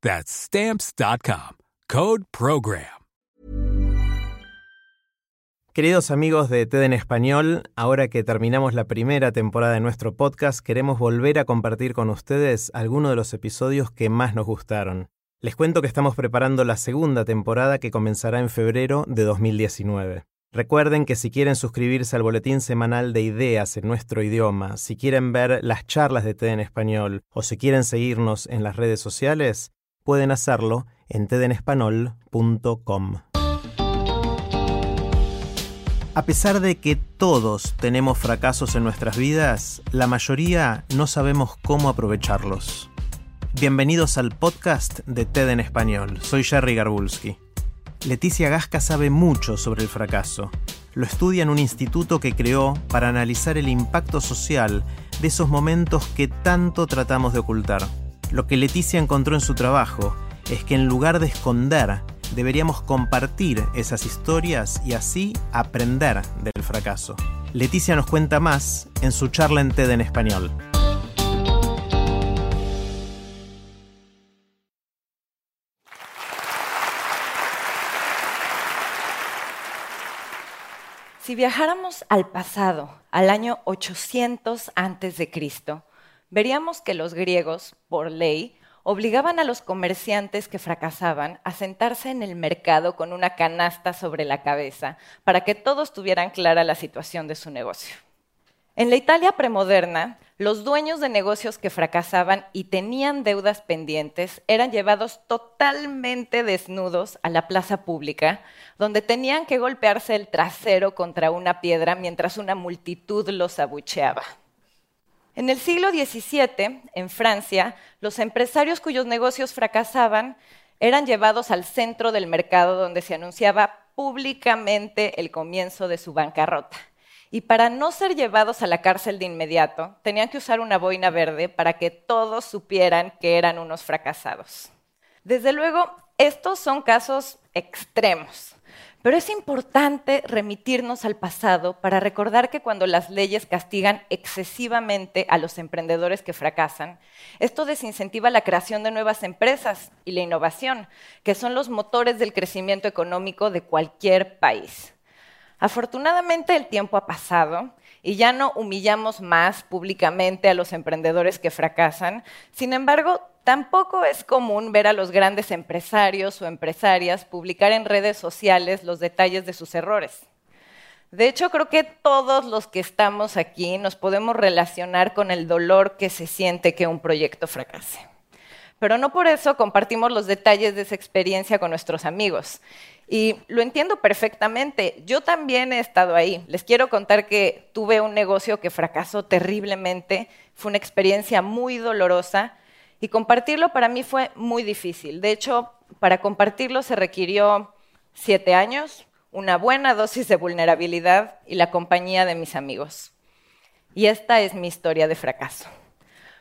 That's Stamps.com. Code Program. Queridos amigos de TED en Español, ahora que terminamos la primera temporada de nuestro podcast, queremos volver a compartir con ustedes algunos de los episodios que más nos gustaron. Les cuento que estamos preparando la segunda temporada que comenzará en febrero de 2019. Recuerden que si quieren suscribirse al boletín semanal de ideas en nuestro idioma, si quieren ver las charlas de TED en español o si quieren seguirnos en las redes sociales, pueden hacerlo en tedenespanol.com. A pesar de que todos tenemos fracasos en nuestras vidas, la mayoría no sabemos cómo aprovecharlos. Bienvenidos al podcast de TED en Español. Soy Jerry Garbulski. Leticia Gasca sabe mucho sobre el fracaso. Lo estudia en un instituto que creó para analizar el impacto social de esos momentos que tanto tratamos de ocultar. Lo que Leticia encontró en su trabajo es que en lugar de esconder deberíamos compartir esas historias y así aprender del fracaso. Leticia nos cuenta más en su charla en TED en español. Si viajáramos al pasado, al año 800 antes de Cristo, veríamos que los griegos, por ley, obligaban a los comerciantes que fracasaban a sentarse en el mercado con una canasta sobre la cabeza para que todos tuvieran clara la situación de su negocio. En la Italia premoderna, los dueños de negocios que fracasaban y tenían deudas pendientes eran llevados totalmente desnudos a la plaza pública, donde tenían que golpearse el trasero contra una piedra mientras una multitud los abucheaba. En el siglo XVII, en Francia, los empresarios cuyos negocios fracasaban eran llevados al centro del mercado donde se anunciaba públicamente el comienzo de su bancarrota. Y para no ser llevados a la cárcel de inmediato, tenían que usar una boina verde para que todos supieran que eran unos fracasados. Desde luego, estos son casos extremos. Pero es importante remitirnos al pasado para recordar que cuando las leyes castigan excesivamente a los emprendedores que fracasan, esto desincentiva la creación de nuevas empresas y la innovación, que son los motores del crecimiento económico de cualquier país. Afortunadamente el tiempo ha pasado y ya no humillamos más públicamente a los emprendedores que fracasan. Sin embargo, tampoco es común ver a los grandes empresarios o empresarias publicar en redes sociales los detalles de sus errores. De hecho, creo que todos los que estamos aquí nos podemos relacionar con el dolor que se siente que un proyecto fracase. Pero no por eso compartimos los detalles de esa experiencia con nuestros amigos. Y lo entiendo perfectamente. Yo también he estado ahí. Les quiero contar que tuve un negocio que fracasó terriblemente. Fue una experiencia muy dolorosa y compartirlo para mí fue muy difícil. De hecho, para compartirlo se requirió siete años, una buena dosis de vulnerabilidad y la compañía de mis amigos. Y esta es mi historia de fracaso.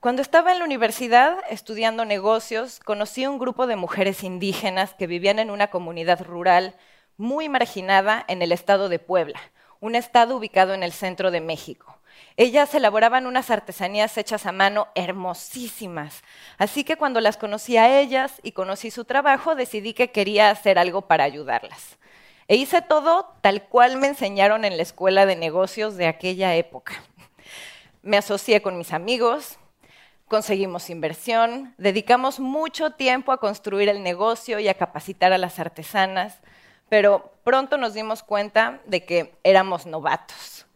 Cuando estaba en la universidad estudiando negocios, conocí un grupo de mujeres indígenas que vivían en una comunidad rural muy marginada en el estado de Puebla, un estado ubicado en el centro de México. Ellas elaboraban unas artesanías hechas a mano hermosísimas, así que cuando las conocí a ellas y conocí su trabajo, decidí que quería hacer algo para ayudarlas. E hice todo tal cual me enseñaron en la escuela de negocios de aquella época. Me asocié con mis amigos, conseguimos inversión, dedicamos mucho tiempo a construir el negocio y a capacitar a las artesanas, pero pronto nos dimos cuenta de que éramos novatos.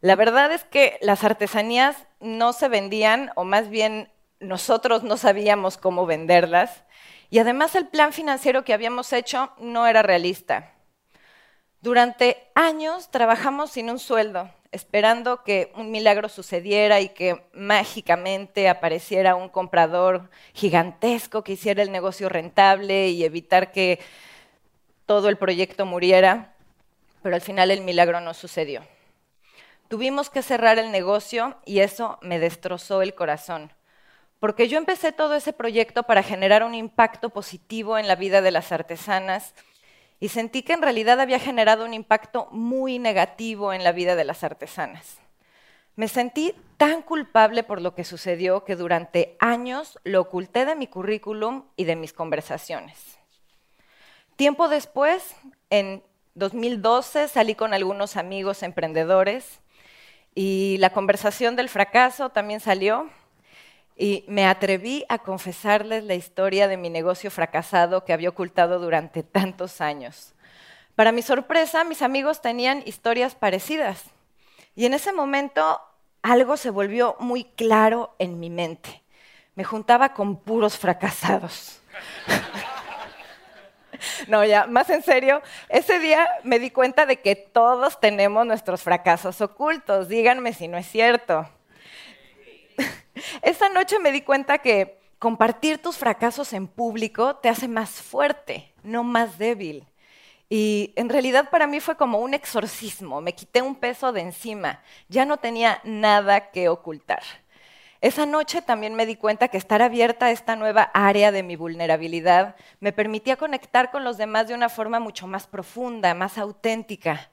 La verdad es que las artesanías no se vendían, o más bien nosotros no sabíamos cómo venderlas, y además el plan financiero que habíamos hecho no era realista. Durante años trabajamos sin un sueldo, esperando que un milagro sucediera y que mágicamente apareciera un comprador gigantesco que hiciera el negocio rentable y evitar que todo el proyecto muriera, pero al final el milagro no sucedió. Tuvimos que cerrar el negocio y eso me destrozó el corazón, porque yo empecé todo ese proyecto para generar un impacto positivo en la vida de las artesanas y sentí que en realidad había generado un impacto muy negativo en la vida de las artesanas. Me sentí tan culpable por lo que sucedió que durante años lo oculté de mi currículum y de mis conversaciones. Tiempo después, en 2012, salí con algunos amigos emprendedores y la conversación del fracaso también salió y me atreví a confesarles la historia de mi negocio fracasado que había ocultado durante tantos años. Para mi sorpresa, mis amigos tenían historias parecidas y en ese momento algo se volvió muy claro en mi mente. Me juntaba con puros fracasados. No, ya, más en serio, ese día me di cuenta de que todos tenemos nuestros fracasos ocultos. Díganme si no es cierto. Esa noche me di cuenta que compartir tus fracasos en público te hace más fuerte, no más débil. Y en realidad para mí fue como un exorcismo, me quité un peso de encima, ya no tenía nada que ocultar. Esa noche también me di cuenta que estar abierta a esta nueva área de mi vulnerabilidad me permitía conectar con los demás de una forma mucho más profunda, más auténtica.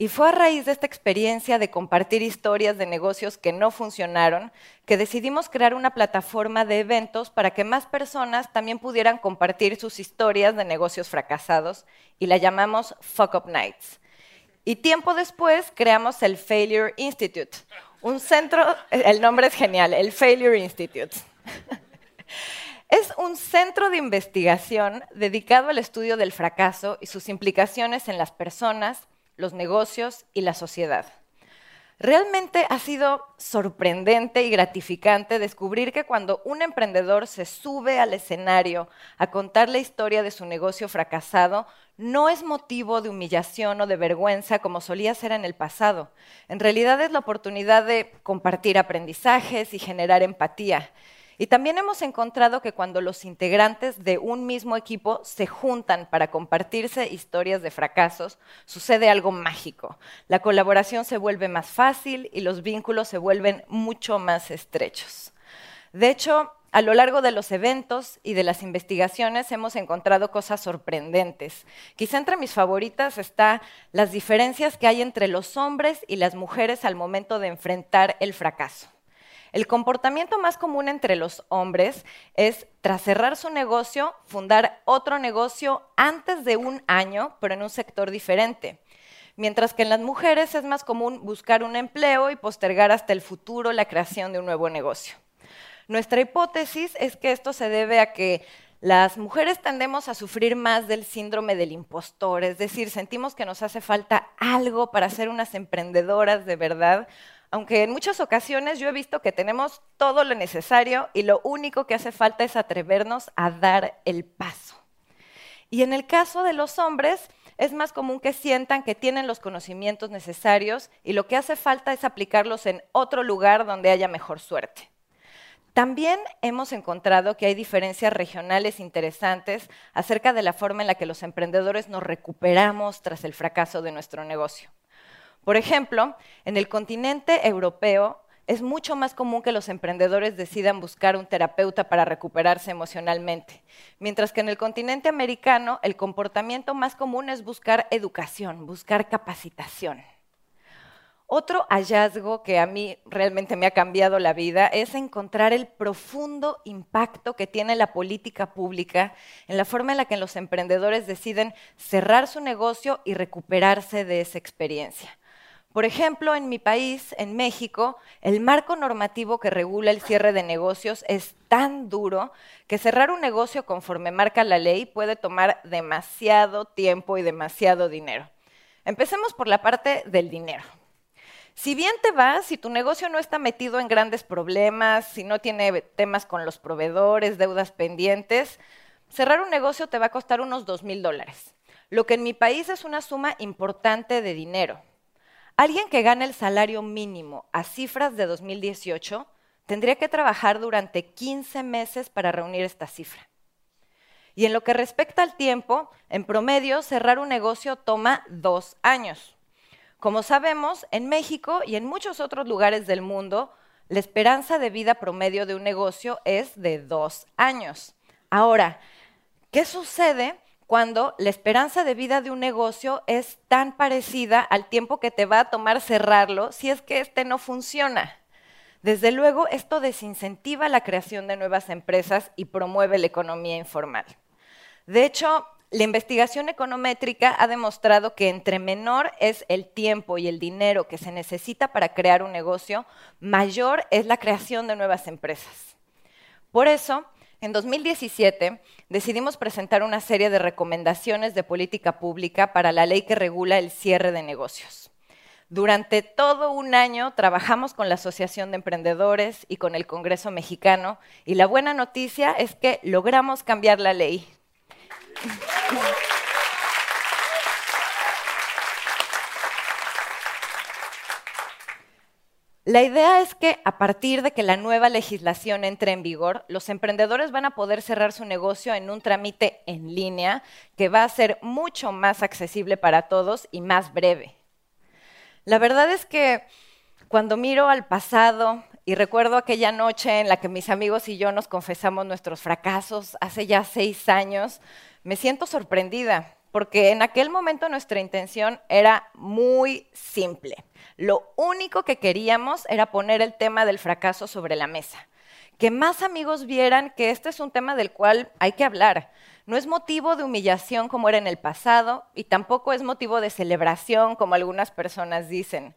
Y fue a raíz de esta experiencia de compartir historias de negocios que no funcionaron que decidimos crear una plataforma de eventos para que más personas también pudieran compartir sus historias de negocios fracasados y la llamamos Fuck Up Nights. Y tiempo después creamos el Failure Institute, un centro, el nombre es genial, el Failure Institute. Es un centro de investigación dedicado al estudio del fracaso y sus implicaciones en las personas, los negocios y la sociedad. Realmente ha sido sorprendente y gratificante descubrir que cuando un emprendedor se sube al escenario a contar la historia de su negocio fracasado, no es motivo de humillación o de vergüenza como solía ser en el pasado. En realidad es la oportunidad de compartir aprendizajes y generar empatía. Y también hemos encontrado que cuando los integrantes de un mismo equipo se juntan para compartirse historias de fracasos, sucede algo mágico. La colaboración se vuelve más fácil y los vínculos se vuelven mucho más estrechos. De hecho, a lo largo de los eventos y de las investigaciones hemos encontrado cosas sorprendentes. Quizá entre mis favoritas está las diferencias que hay entre los hombres y las mujeres al momento de enfrentar el fracaso. El comportamiento más común entre los hombres es, tras cerrar su negocio, fundar otro negocio antes de un año, pero en un sector diferente. Mientras que en las mujeres es más común buscar un empleo y postergar hasta el futuro la creación de un nuevo negocio. Nuestra hipótesis es que esto se debe a que las mujeres tendemos a sufrir más del síndrome del impostor, es decir, sentimos que nos hace falta algo para ser unas emprendedoras de verdad, aunque en muchas ocasiones yo he visto que tenemos todo lo necesario y lo único que hace falta es atrevernos a dar el paso. Y en el caso de los hombres, es más común que sientan que tienen los conocimientos necesarios y lo que hace falta es aplicarlos en otro lugar donde haya mejor suerte. También hemos encontrado que hay diferencias regionales interesantes acerca de la forma en la que los emprendedores nos recuperamos tras el fracaso de nuestro negocio. Por ejemplo, en el continente europeo es mucho más común que los emprendedores decidan buscar un terapeuta para recuperarse emocionalmente, mientras que en el continente americano el comportamiento más común es buscar educación, buscar capacitación. Otro hallazgo que a mí realmente me ha cambiado la vida es encontrar el profundo impacto que tiene la política pública en la forma en la que los emprendedores deciden cerrar su negocio y recuperarse de esa experiencia. Por ejemplo, en mi país, en México, el marco normativo que regula el cierre de negocios es tan duro que cerrar un negocio conforme marca la ley puede tomar demasiado tiempo y demasiado dinero. Empecemos por la parte del dinero. Si bien te vas, si tu negocio no está metido en grandes problemas, si no tiene temas con los proveedores, deudas pendientes, cerrar un negocio te va a costar unos dos mil dólares, lo que en mi país es una suma importante de dinero. Alguien que gane el salario mínimo a cifras de 2018 tendría que trabajar durante 15 meses para reunir esta cifra. Y en lo que respecta al tiempo, en promedio, cerrar un negocio toma dos años. Como sabemos, en México y en muchos otros lugares del mundo, la esperanza de vida promedio de un negocio es de dos años. Ahora, ¿qué sucede cuando la esperanza de vida de un negocio es tan parecida al tiempo que te va a tomar cerrarlo si es que este no funciona. Desde luego, esto desincentiva la creación de nuevas empresas y promueve la economía informal. De hecho, la investigación econométrica ha demostrado que entre menor es el tiempo y el dinero que se necesita para crear un negocio, mayor es la creación de nuevas empresas. Por eso, en 2017 decidimos presentar una serie de recomendaciones de política pública para la ley que regula el cierre de negocios. Durante todo un año trabajamos con la Asociación de Emprendedores y con el Congreso mexicano y la buena noticia es que logramos cambiar la ley. La idea es que a partir de que la nueva legislación entre en vigor, los emprendedores van a poder cerrar su negocio en un trámite en línea que va a ser mucho más accesible para todos y más breve. La verdad es que cuando miro al pasado y recuerdo aquella noche en la que mis amigos y yo nos confesamos nuestros fracasos hace ya seis años, me siento sorprendida porque en aquel momento nuestra intención era muy simple. Lo único que queríamos era poner el tema del fracaso sobre la mesa. Que más amigos vieran que este es un tema del cual hay que hablar. No es motivo de humillación como era en el pasado y tampoco es motivo de celebración como algunas personas dicen.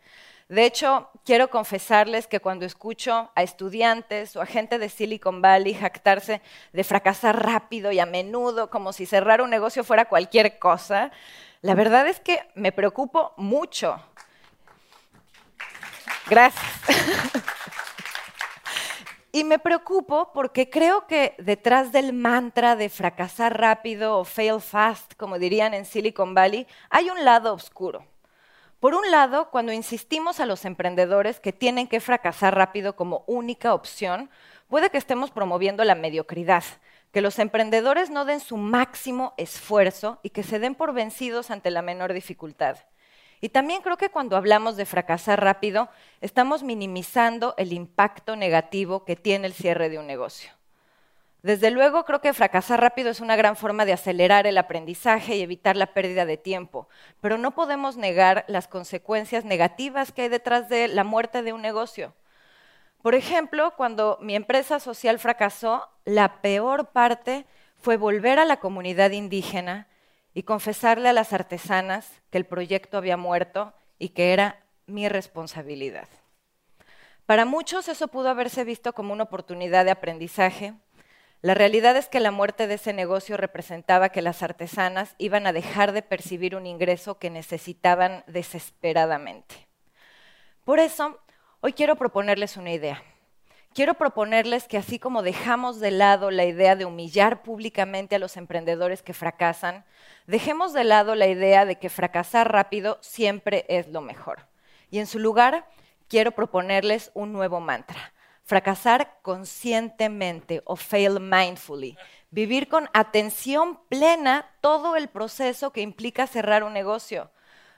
De hecho, quiero confesarles que cuando escucho a estudiantes o a gente de Silicon Valley jactarse de fracasar rápido y a menudo, como si cerrar un negocio fuera cualquier cosa, la verdad es que me preocupo mucho. Gracias. Y me preocupo porque creo que detrás del mantra de fracasar rápido o fail fast, como dirían en Silicon Valley, hay un lado oscuro. Por un lado, cuando insistimos a los emprendedores que tienen que fracasar rápido como única opción, puede que estemos promoviendo la mediocridad, que los emprendedores no den su máximo esfuerzo y que se den por vencidos ante la menor dificultad. Y también creo que cuando hablamos de fracasar rápido, estamos minimizando el impacto negativo que tiene el cierre de un negocio. Desde luego, creo que fracasar rápido es una gran forma de acelerar el aprendizaje y evitar la pérdida de tiempo, pero no podemos negar las consecuencias negativas que hay detrás de la muerte de un negocio. Por ejemplo, cuando mi empresa social fracasó, la peor parte fue volver a la comunidad indígena y confesarle a las artesanas que el proyecto había muerto y que era mi responsabilidad. Para muchos eso pudo haberse visto como una oportunidad de aprendizaje, la realidad es que la muerte de ese negocio representaba que las artesanas iban a dejar de percibir un ingreso que necesitaban desesperadamente. Por eso, hoy quiero proponerles una idea. Quiero proponerles que así como dejamos de lado la idea de humillar públicamente a los emprendedores que fracasan, dejemos de lado la idea de que fracasar rápido siempre es lo mejor. Y en su lugar, quiero proponerles un nuevo mantra fracasar conscientemente o fail mindfully, vivir con atención plena todo el proceso que implica cerrar un negocio.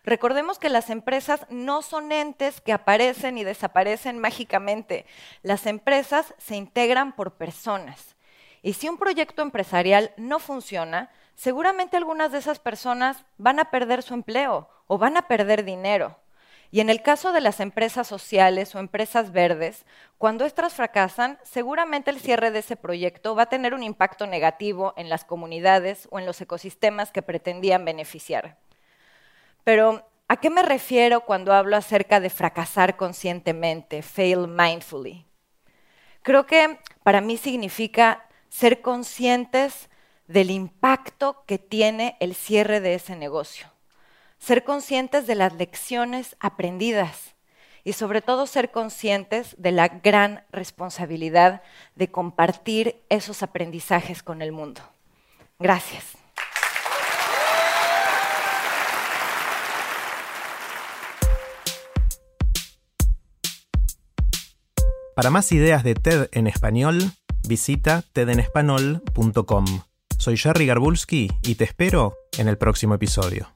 Recordemos que las empresas no son entes que aparecen y desaparecen mágicamente. Las empresas se integran por personas. Y si un proyecto empresarial no funciona, seguramente algunas de esas personas van a perder su empleo o van a perder dinero. Y en el caso de las empresas sociales o empresas verdes, cuando estas fracasan, seguramente el cierre de ese proyecto va a tener un impacto negativo en las comunidades o en los ecosistemas que pretendían beneficiar. Pero ¿A qué me refiero cuando hablo acerca de fracasar conscientemente, fail mindfully? Creo que para mí significa ser conscientes del impacto que tiene el cierre de ese negocio, ser conscientes de las lecciones aprendidas y sobre todo ser conscientes de la gran responsabilidad de compartir esos aprendizajes con el mundo. Gracias. Para más ideas de TED en español, visita tedenespanol.com. Soy Jerry Garbulski y te espero en el próximo episodio.